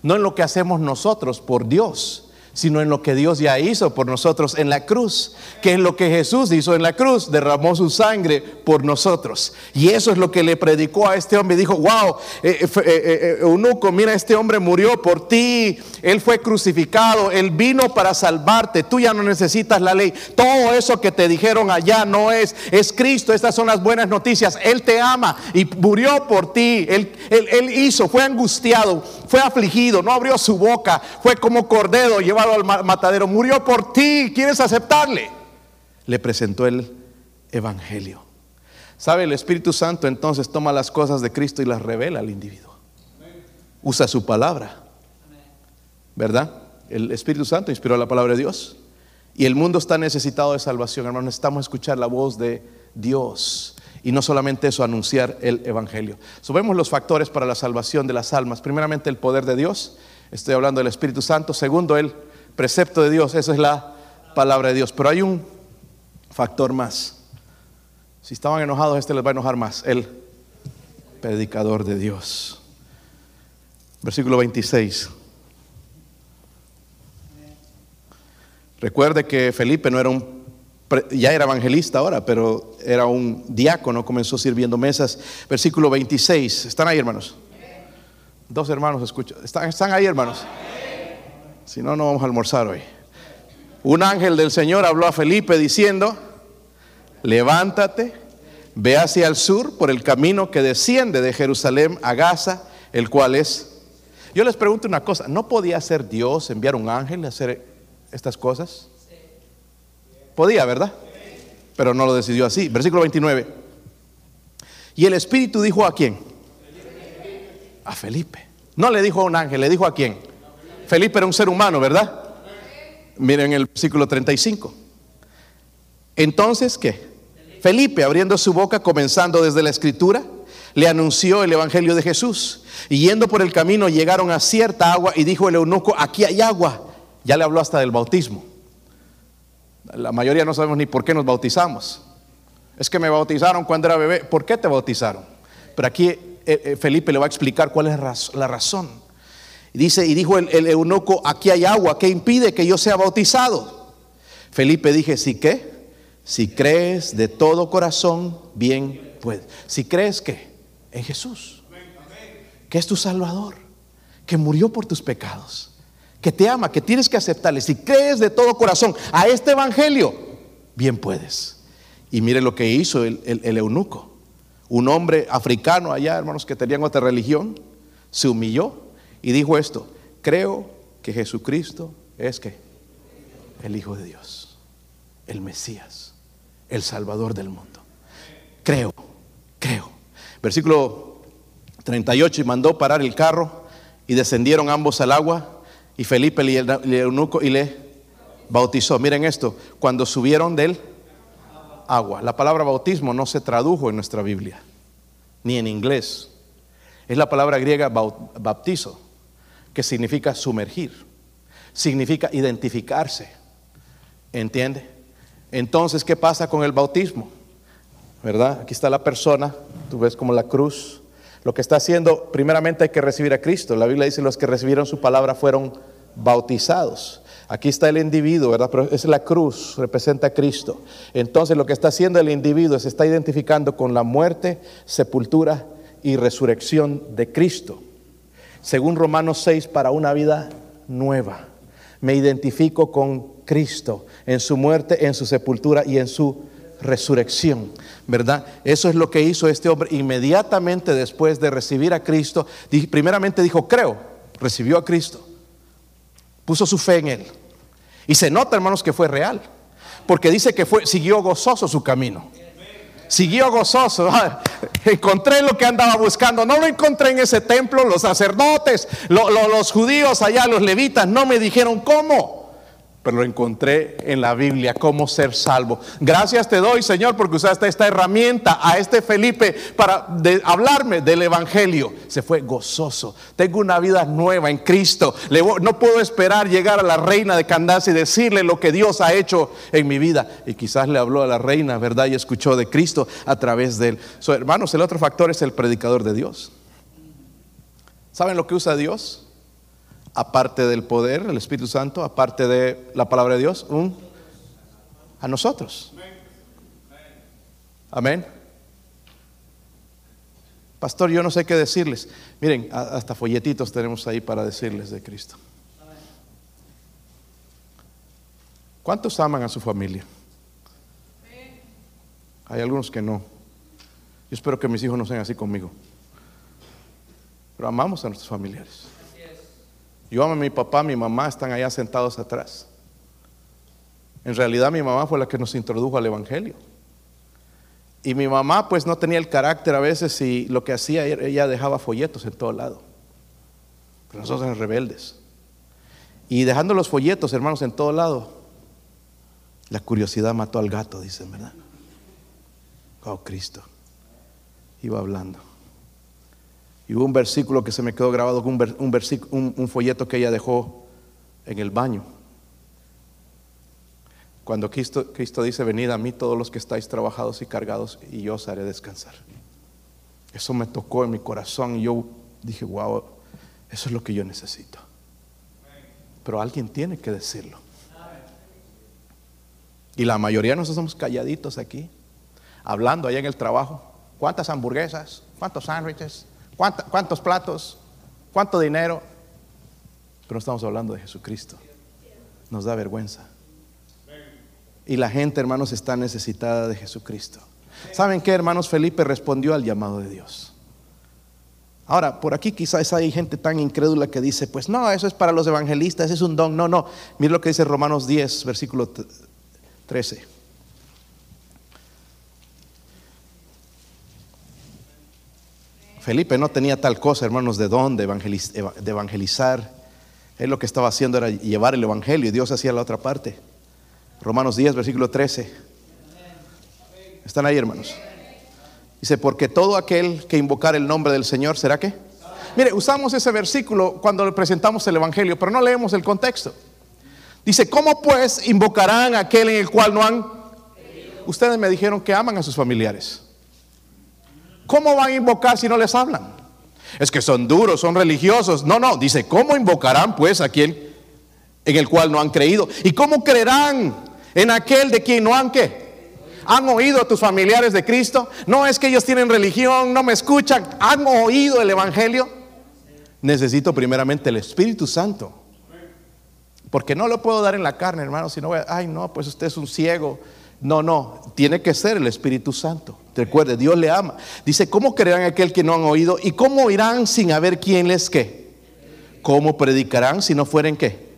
no en lo que hacemos nosotros por Dios sino en lo que Dios ya hizo por nosotros en la cruz, que es lo que Jesús hizo en la cruz, derramó su sangre por nosotros. Y eso es lo que le predicó a este hombre. Dijo, wow, eh, eh, eh, eunuco, mira, este hombre murió por ti, él fue crucificado, él vino para salvarte, tú ya no necesitas la ley. Todo eso que te dijeron allá no es, es Cristo, estas son las buenas noticias, él te ama y murió por ti, él, él, él hizo, fue angustiado, fue afligido, no abrió su boca, fue como cordero llevado al matadero, murió por ti, ¿quieres aceptarle? Le presentó el Evangelio. ¿Sabe? El Espíritu Santo entonces toma las cosas de Cristo y las revela al individuo. Usa su palabra. ¿Verdad? El Espíritu Santo inspiró la palabra de Dios. Y el mundo está necesitado de salvación, hermano. Necesitamos escuchar la voz de Dios. Y no solamente eso, anunciar el Evangelio. Subemos los factores para la salvación de las almas. Primeramente, el poder de Dios. Estoy hablando del Espíritu Santo. Segundo, el precepto de Dios. Eso es la palabra de Dios. Pero hay un factor más. Si estaban enojados, este les va a enojar más. El predicador de Dios. Versículo 26. Recuerde que Felipe no era un, ya era evangelista ahora, pero era un diácono, comenzó sirviendo mesas. Versículo 26. ¿Están ahí, hermanos? Dos hermanos escuchan. ¿Están, ¿Están ahí, hermanos? Si no, no vamos a almorzar hoy. Un ángel del Señor habló a Felipe diciendo, levántate, ve hacia el sur por el camino que desciende de Jerusalén a Gaza, el cual es... Yo les pregunto una cosa, ¿no podía ser Dios enviar un ángel a hacer estas cosas? Podía, ¿verdad? Pero no lo decidió así. Versículo 29. Y el Espíritu dijo a quién? A Felipe. No le dijo a un ángel, le dijo a quién. Felipe era un ser humano, ¿verdad? Miren el versículo 35. Entonces, ¿qué? Felipe, abriendo su boca, comenzando desde la escritura, le anunció el Evangelio de Jesús. Y yendo por el camino llegaron a cierta agua y dijo el eunuco, aquí hay agua. Ya le habló hasta del bautismo. La mayoría no sabemos ni por qué nos bautizamos. Es que me bautizaron cuando era bebé. ¿Por qué te bautizaron? Pero aquí eh, eh, Felipe le va a explicar cuál es la razón. Dice, y dijo el, eunuco, aquí hay agua, ¿qué impide que yo sea bautizado? Felipe dije, ¿sí qué? Si crees de todo corazón, bien puedes. Si crees que en Jesús, que es tu Salvador, que murió por tus pecados, que te ama, que tienes que aceptarle. Si crees de todo corazón a este Evangelio, bien puedes. Y mire lo que hizo el, el eunuco. Un hombre africano allá, hermanos, que tenían otra religión, se humilló y dijo esto, creo que Jesucristo es que el Hijo de Dios, el Mesías, el Salvador del mundo. Creo, creo. Versículo 38, y mandó parar el carro y descendieron ambos al agua y Felipe y el, el eunuco y le bautizó. Miren esto, cuando subieron del agua, la palabra bautismo no se tradujo en nuestra Biblia, ni en inglés. Es la palabra griega bautizo, que significa sumergir, significa identificarse. ¿Entiende? Entonces, ¿qué pasa con el bautismo? ¿Verdad? Aquí está la persona, tú ves como la cruz. Lo que está haciendo, primeramente hay que recibir a Cristo. La Biblia dice los que recibieron su palabra fueron bautizados. Aquí está el individuo, ¿verdad? Pero es la cruz, representa a Cristo. Entonces lo que está haciendo el individuo se está identificando con la muerte, sepultura y resurrección de Cristo. Según Romanos 6, para una vida nueva. Me identifico con Cristo en su muerte, en su sepultura y en su resurrección, ¿verdad? Eso es lo que hizo este hombre inmediatamente después de recibir a Cristo. Primeramente dijo, creo, recibió a Cristo, puso su fe en él. Y se nota, hermanos, que fue real, porque dice que fue, siguió gozoso su camino. Siguió gozoso. [LAUGHS] Encontré lo que andaba buscando. No lo encontré en ese templo. Los sacerdotes, lo- lo- los judíos allá, los levitas, no me dijeron cómo. Pero lo encontré en la Biblia, cómo ser salvo. Gracias te doy, Señor, porque usaste esta herramienta a este Felipe para hablarme del Evangelio. Se fue gozoso. Tengo una vida nueva en Cristo. No puedo esperar llegar a la reina de Candace y decirle lo que Dios ha hecho en mi vida. Y quizás le habló a la reina, ¿verdad? Y escuchó de Cristo a través de él. So, hermanos, el otro factor es el predicador de Dios. ¿Saben lo que usa Dios? Aparte del poder, el Espíritu Santo, aparte de la palabra de Dios, a nosotros. Amén. Pastor, yo no sé qué decirles. Miren, hasta folletitos tenemos ahí para decirles de Cristo. ¿Cuántos aman a su familia? Hay algunos que no. Yo espero que mis hijos no sean así conmigo. Pero amamos a nuestros familiares. Yo amo a mi papá, mi mamá están allá sentados atrás. En realidad mi mamá fue la que nos introdujo al Evangelio. Y mi mamá pues no tenía el carácter a veces y lo que hacía era- ella dejaba folletos en todo lado. Pero nosotros eran rebeldes. Y dejando los folletos, hermanos, en todo lado, la curiosidad mató al gato, dicen, ¿verdad? Oh, Cristo. Iba hablando. Y hubo un versículo que se me quedó grabado, un, un folleto que ella dejó en el baño. Cuando Cristo, Cristo dice, venid a mí todos los que estáis trabajados y cargados, y yo os haré descansar. Eso me tocó en mi corazón y yo dije, wow, eso es lo que yo necesito. Pero alguien tiene que decirlo. Y la mayoría de nosotros somos calladitos aquí, hablando allá en el trabajo. ¿Cuántas hamburguesas? ¿Cuántos sándwiches? ¿Cuánta- ¿Cuántos platos? ¿Cuánto dinero? Pero estamos hablando de Jesucristo. Nos da vergüenza. Y la gente, hermanos, está necesitada de Jesucristo. ¿Saben qué, hermanos? Felipe respondió al llamado de Dios. Ahora, por aquí quizás hay gente tan incrédula que dice, pues no, eso es para los evangelistas, es un don. No, no. Mire lo que dice Romanos 10, versículo t- 13. Felipe no tenía tal cosa, hermanos, de don de, evangeliz- eva- de evangelizar. Él lo que estaba haciendo era llevar el evangelio y Dios hacía la otra parte. Romanos 10, versículo 13. ¿Están ahí, hermanos? Dice, porque todo aquel que invocar el nombre del Señor, ¿será qué? Mire, usamos ese versículo cuando le presentamos el Evangelio, pero no leemos el contexto. Dice, ¿cómo pues invocarán a aquel en el cual no han... Ustedes me dijeron que aman a sus familiares. ¿Cómo van a invocar si no les hablan? Es que son duros, son religiosos. No, no, dice, ¿cómo invocarán pues a quien en el cual no han creído? ¿Y cómo creerán en aquel de quien no han qué? ¿Han oído a tus familiares de Cristo? No es que ellos tienen religión, no me escuchan. ¿Han oído el Evangelio? Necesito primeramente el Espíritu Santo. Porque no lo puedo dar en la carne, hermano, si no voy a, ay, no, pues usted es un ciego. No, no, tiene que ser el Espíritu Santo. Recuerde, Dios le ama. Dice, ¿cómo creerán aquel que no han oído? ¿Y cómo oirán sin haber quien les qué? ¿Cómo predicarán si no fueren qué?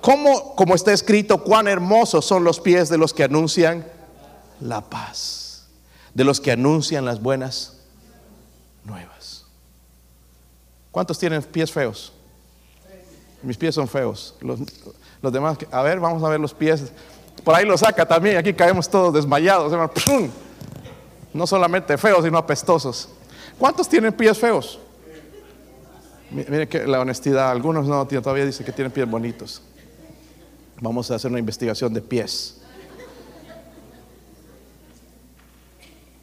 ¿Cómo, como está escrito, cuán hermosos son los pies de los que anuncian la paz, de los que anuncian las buenas nuevas? ¿Cuántos tienen pies feos? Mis pies son feos. Los, los demás, a ver, vamos a ver los pies. Por ahí lo saca también. Aquí caemos todos desmayados. No solamente feos, sino apestosos. ¿Cuántos tienen pies feos? Mi- Mire que la honestidad, algunos no, todavía dicen que tienen pies bonitos. Vamos a hacer una investigación de pies.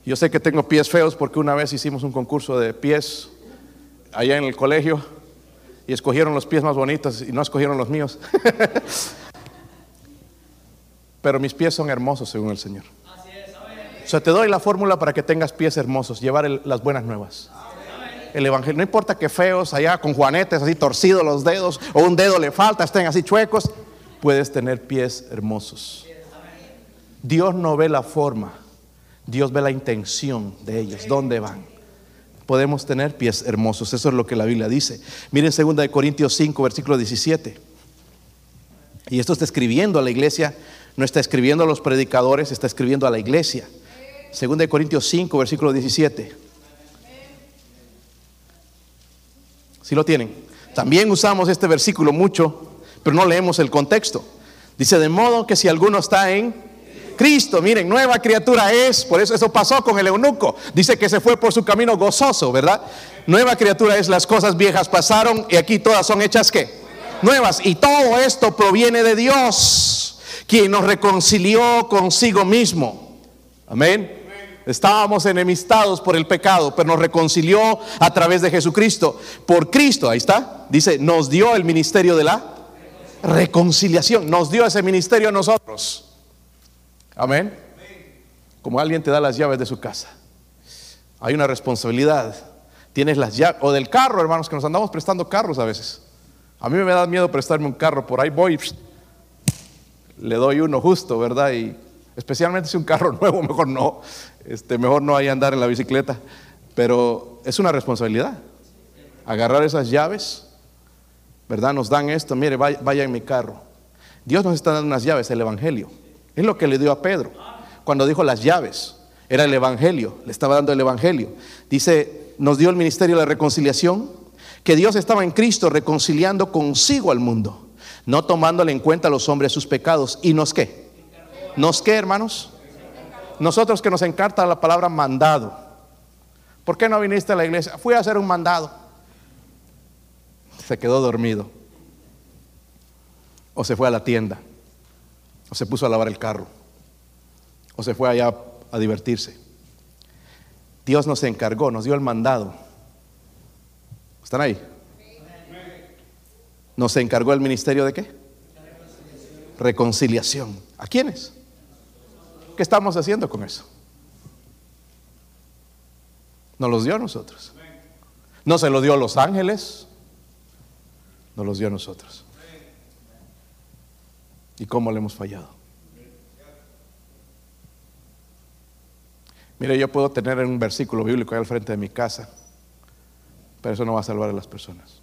Yo sé que tengo pies feos porque una vez hicimos un concurso de pies allá en el colegio y escogieron los pies más bonitos y no escogieron los míos. [LAUGHS] Pero mis pies son hermosos según el Señor. O sea, te doy la fórmula para que tengas pies hermosos, llevar las buenas nuevas. el evangelio. No importa que feos, allá con juanetes así torcidos los dedos, o un dedo le falta, estén así chuecos, puedes tener pies hermosos. Dios no ve la forma, Dios ve la intención de ellos, dónde van. Podemos tener pies hermosos, eso es lo que la Biblia dice. Miren 2 Corintios 5, versículo 17. Y esto está escribiendo a la iglesia, no está escribiendo a los predicadores, está escribiendo a la iglesia. 2 Corintios 5, versículo 17. Si lo tienen? También usamos este versículo mucho, pero no leemos el contexto. Dice, de modo que si alguno está en Cristo, miren, nueva criatura es, por eso eso pasó con el eunuco. Dice que se fue por su camino gozoso, ¿verdad? Nueva criatura es, las cosas viejas pasaron y aquí todas son hechas qué? Nuevas. Y todo esto proviene de Dios, quien nos reconcilió consigo mismo. Amén. Estábamos enemistados por el pecado, pero nos reconcilió a través de Jesucristo. Por Cristo, ahí está. Dice, nos dio el ministerio de la reconciliación. Nos dio ese ministerio a nosotros. Amén. Como alguien te da las llaves de su casa. Hay una responsabilidad. Tienes las llaves, o del carro, hermanos, que nos andamos prestando carros a veces. A mí me da miedo prestarme un carro, por ahí voy, le doy uno justo, ¿verdad? Y especialmente si un carro [LAUGHS] nuevo, mejor no, este, mejor no hay andar en la bicicleta. Pero es una responsabilidad. Agarrar esas llaves, ¿verdad? Nos dan esto, mire, vaya, vaya en mi carro. Dios nos está dando unas llaves, el Evangelio. Es lo que le dio a Pedro cuando dijo las llaves. Era el Evangelio, le estaba dando el Evangelio. Dice, nos dio el ministerio de la reconciliación, que Dios estaba en Cristo reconciliando consigo al mundo, no tomándole en cuenta a los hombres sus pecados. ¿Y nos qué? ¿Nos qué, hermanos? Nosotros que nos encanta la palabra mandado. ¿Por qué no viniste a la iglesia? Fui a hacer un mandado. Se quedó dormido. O se fue a la tienda o se puso a lavar el carro, o se fue allá a divertirse. Dios nos encargó, nos dio el mandado. ¿Están ahí? Nos encargó el ministerio de qué? Reconciliación. ¿A quiénes? ¿Qué estamos haciendo con eso? Nos los dio a nosotros. No se lo dio a los ángeles, nos los dio a nosotros. ¿Y cómo le hemos fallado? Mire, yo puedo tener un versículo bíblico ahí al frente de mi casa, pero eso no va a salvar a las personas.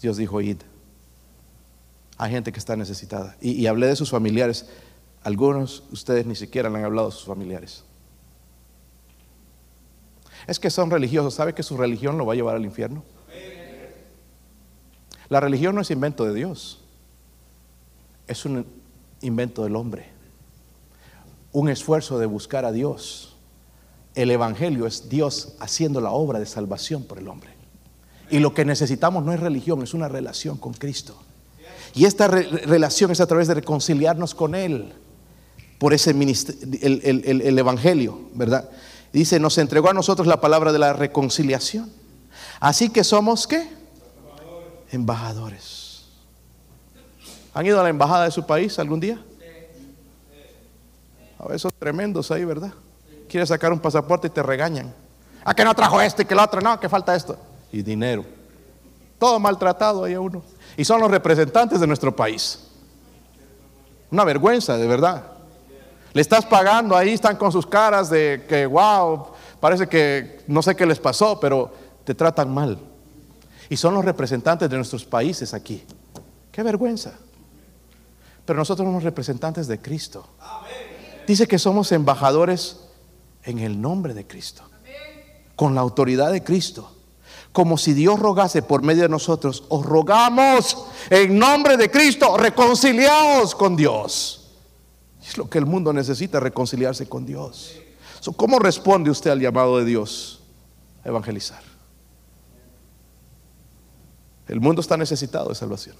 Dios dijo, id. Hay gente que está necesitada. Y, hablé de sus familiares. Algunos ustedes ni siquiera le han hablado a sus familiares. Es que son religiosos. ¿Sabe que su religión lo va a llevar al infierno? La religión no es invento de Dios es un invento del hombre, un esfuerzo de buscar a Dios. El Evangelio es Dios haciendo la obra de salvación por el hombre. Y lo que necesitamos no es religión, es una relación con Cristo. Y esta relación es a través de reconciliarnos con Él por ese el, el, Evangelio, ¿verdad? Dice, nos entregó a nosotros la palabra de la reconciliación. Así que somos qué? Embajadores. ¿Han ido a la embajada de su país algún día? A esos tremendos ahí, ¿verdad? Quieres sacar un pasaporte y te regañan. ¿A que no trajo este y que el otro? No, que falta esto. Y dinero. Todo maltratado ahí a uno. Y son los representantes de nuestro país. Una vergüenza, de verdad. Le estás pagando ahí, están con sus caras de que, wow, parece que no sé qué les pasó, pero te tratan mal. Y son los representantes de nuestros países aquí. Qué vergüenza. Pero nosotros somos representantes de Cristo. Dice que somos embajadores en el nombre de Cristo. Con la autoridad de Cristo. Como si Dios rogase por medio de nosotros, os rogamos en nombre de Cristo, reconciliaos con Dios. Es lo que el mundo necesita, reconciliarse con Dios. ¿Cómo responde usted al llamado de Dios a evangelizar? El mundo está necesitado de salvación.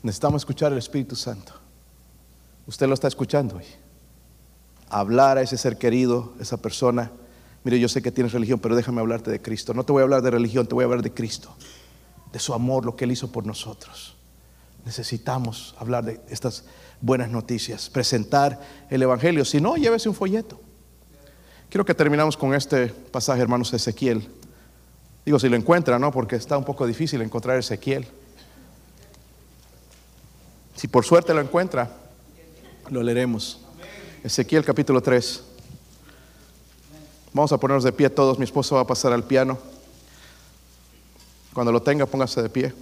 Necesitamos escuchar el Espíritu Santo. Usted lo está escuchando hoy. Hablar a ese ser querido, esa persona. Mire, yo sé que tienes religión, pero déjame hablarte de Cristo. No te voy a hablar de religión, te voy a hablar de Cristo. De su amor, lo que Él hizo por nosotros. Necesitamos hablar de estas buenas noticias, presentar el Evangelio. Si no, llévese un folleto. Quiero que terminamos con este pasaje, hermanos, Ezequiel. Digo, si lo encuentra, ¿no? Porque está un poco difícil encontrar Ezequiel. Si por suerte lo encuentra, lo leeremos. Ezequiel capítulo 3. Vamos a ponernos de pie todos. Mi esposo va a pasar al piano. Cuando lo tenga, póngase de pie.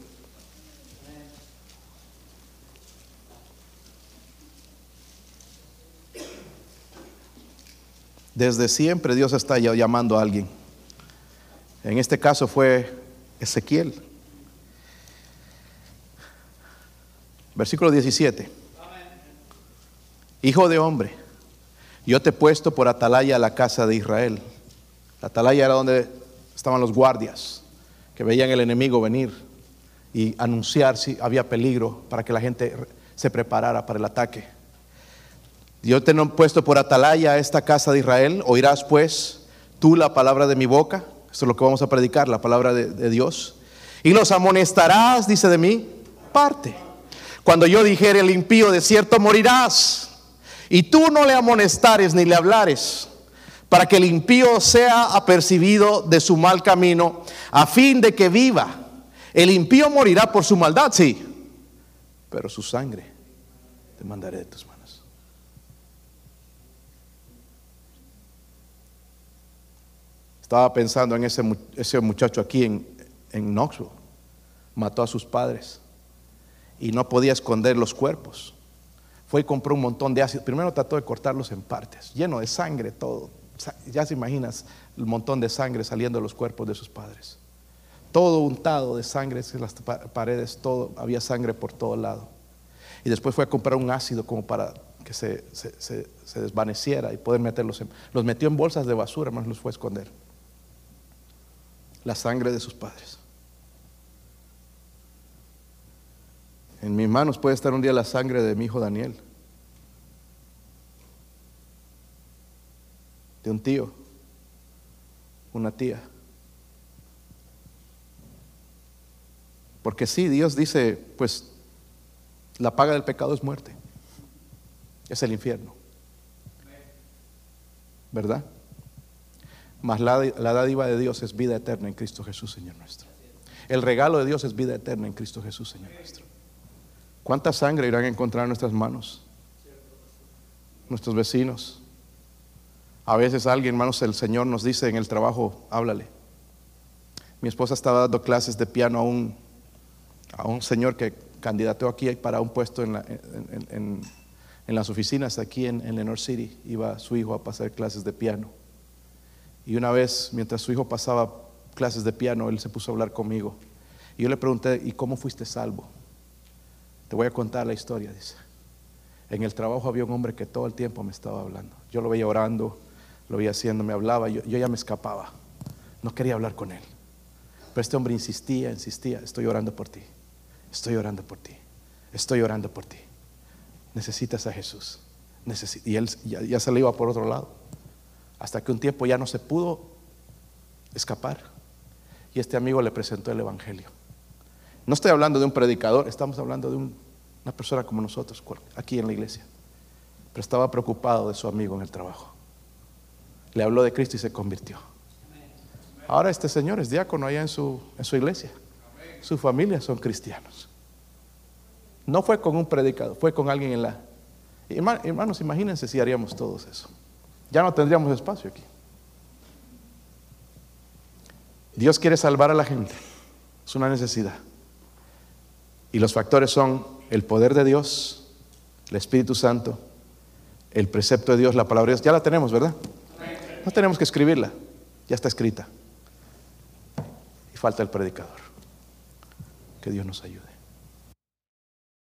Desde siempre Dios está llamando a alguien. En este caso fue Ezequiel. Versículo 17. Hijo de hombre, yo te he puesto por atalaya a la casa de Israel. La atalaya era donde estaban los guardias que veían el enemigo venir y anunciar si había peligro para que la gente se preparara para el ataque. Yo te he puesto por atalaya a esta casa de Israel. Oirás pues tú la palabra de mi boca. Esto es lo que vamos a predicar, la palabra de, Dios. Y los amonestarás, dice de mí, parte. Cuando yo dijere el impío, de cierto morirás. Y tú no le amonestares ni le hablares, para que el impío sea apercibido de su mal camino, a fin de que viva. El impío morirá por su maldad, sí, pero su sangre te mandaré de tus manos. Estaba pensando en ese, ese muchacho aquí en, en Knoxville. Mató a sus padres y no podía esconder los cuerpos. Fue y compró un montón de ácido. Primero trató de cortarlos en partes, lleno de sangre todo. Ya se imaginas el montón de sangre saliendo de los cuerpos de sus padres. Todo untado de sangre las paredes, todo, había sangre por todo lado. Y después fue a comprar un ácido como para que se, se desvaneciera y poder meterlos en... Los metió en bolsas de basura, más los fue a esconder la sangre de sus padres. En mis manos puede estar un día la sangre de mi hijo Daniel, de un tío, una tía. Porque sí, Dios dice, pues la paga del pecado es muerte, es el infierno. ¿Verdad? Mas la, la dádiva de Dios es vida eterna en Cristo Jesús, Señor nuestro. El regalo de Dios es vida eterna en Cristo Jesús, Señor nuestro. ¿Cuánta sangre irán a encontrar en nuestras manos? Nuestros vecinos. A veces alguien, hermanos, el Señor nos dice en el trabajo, háblale. Mi esposa estaba dando clases de piano a un, a un señor que candidateó aquí para un puesto en, en, en las oficinas aquí en, en Lenore City. Iba su hijo a pasar clases de piano. Y una vez, mientras su hijo pasaba clases de piano, él se puso a hablar conmigo. Y yo le pregunté, ¿y cómo fuiste salvo? Te voy a contar la historia, dice. En el trabajo había un hombre que todo el tiempo me estaba hablando. Yo lo veía orando, lo veía haciendo, me hablaba, yo, yo ya me escapaba. No quería hablar con él. Pero este hombre insistía, insistía, estoy orando por ti, estoy orando por ti, estoy orando por ti. Necesitas a Jesús. y él ya, ya se le iba por otro lado hasta que un tiempo ya no se pudo escapar. Y este amigo le presentó el Evangelio. No estoy hablando de un predicador, estamos hablando de un, una persona como nosotros, aquí en la iglesia. Pero estaba preocupado de su amigo en el trabajo. Le habló de Cristo y se convirtió. Ahora este señor es diácono allá en su, en su iglesia. Su familia son cristianos. No fue con un predicador, fue con alguien en la... Hermanos, imagínense si haríamos todos eso. Ya no tendríamos espacio aquí. Dios quiere salvar a la gente. Es una necesidad. Y los factores son el poder de Dios, el Espíritu Santo, el precepto de Dios, la palabra de Dios. Ya la tenemos, ¿verdad? No tenemos que escribirla. Ya está escrita. Y falta el predicador. Que Dios nos ayude.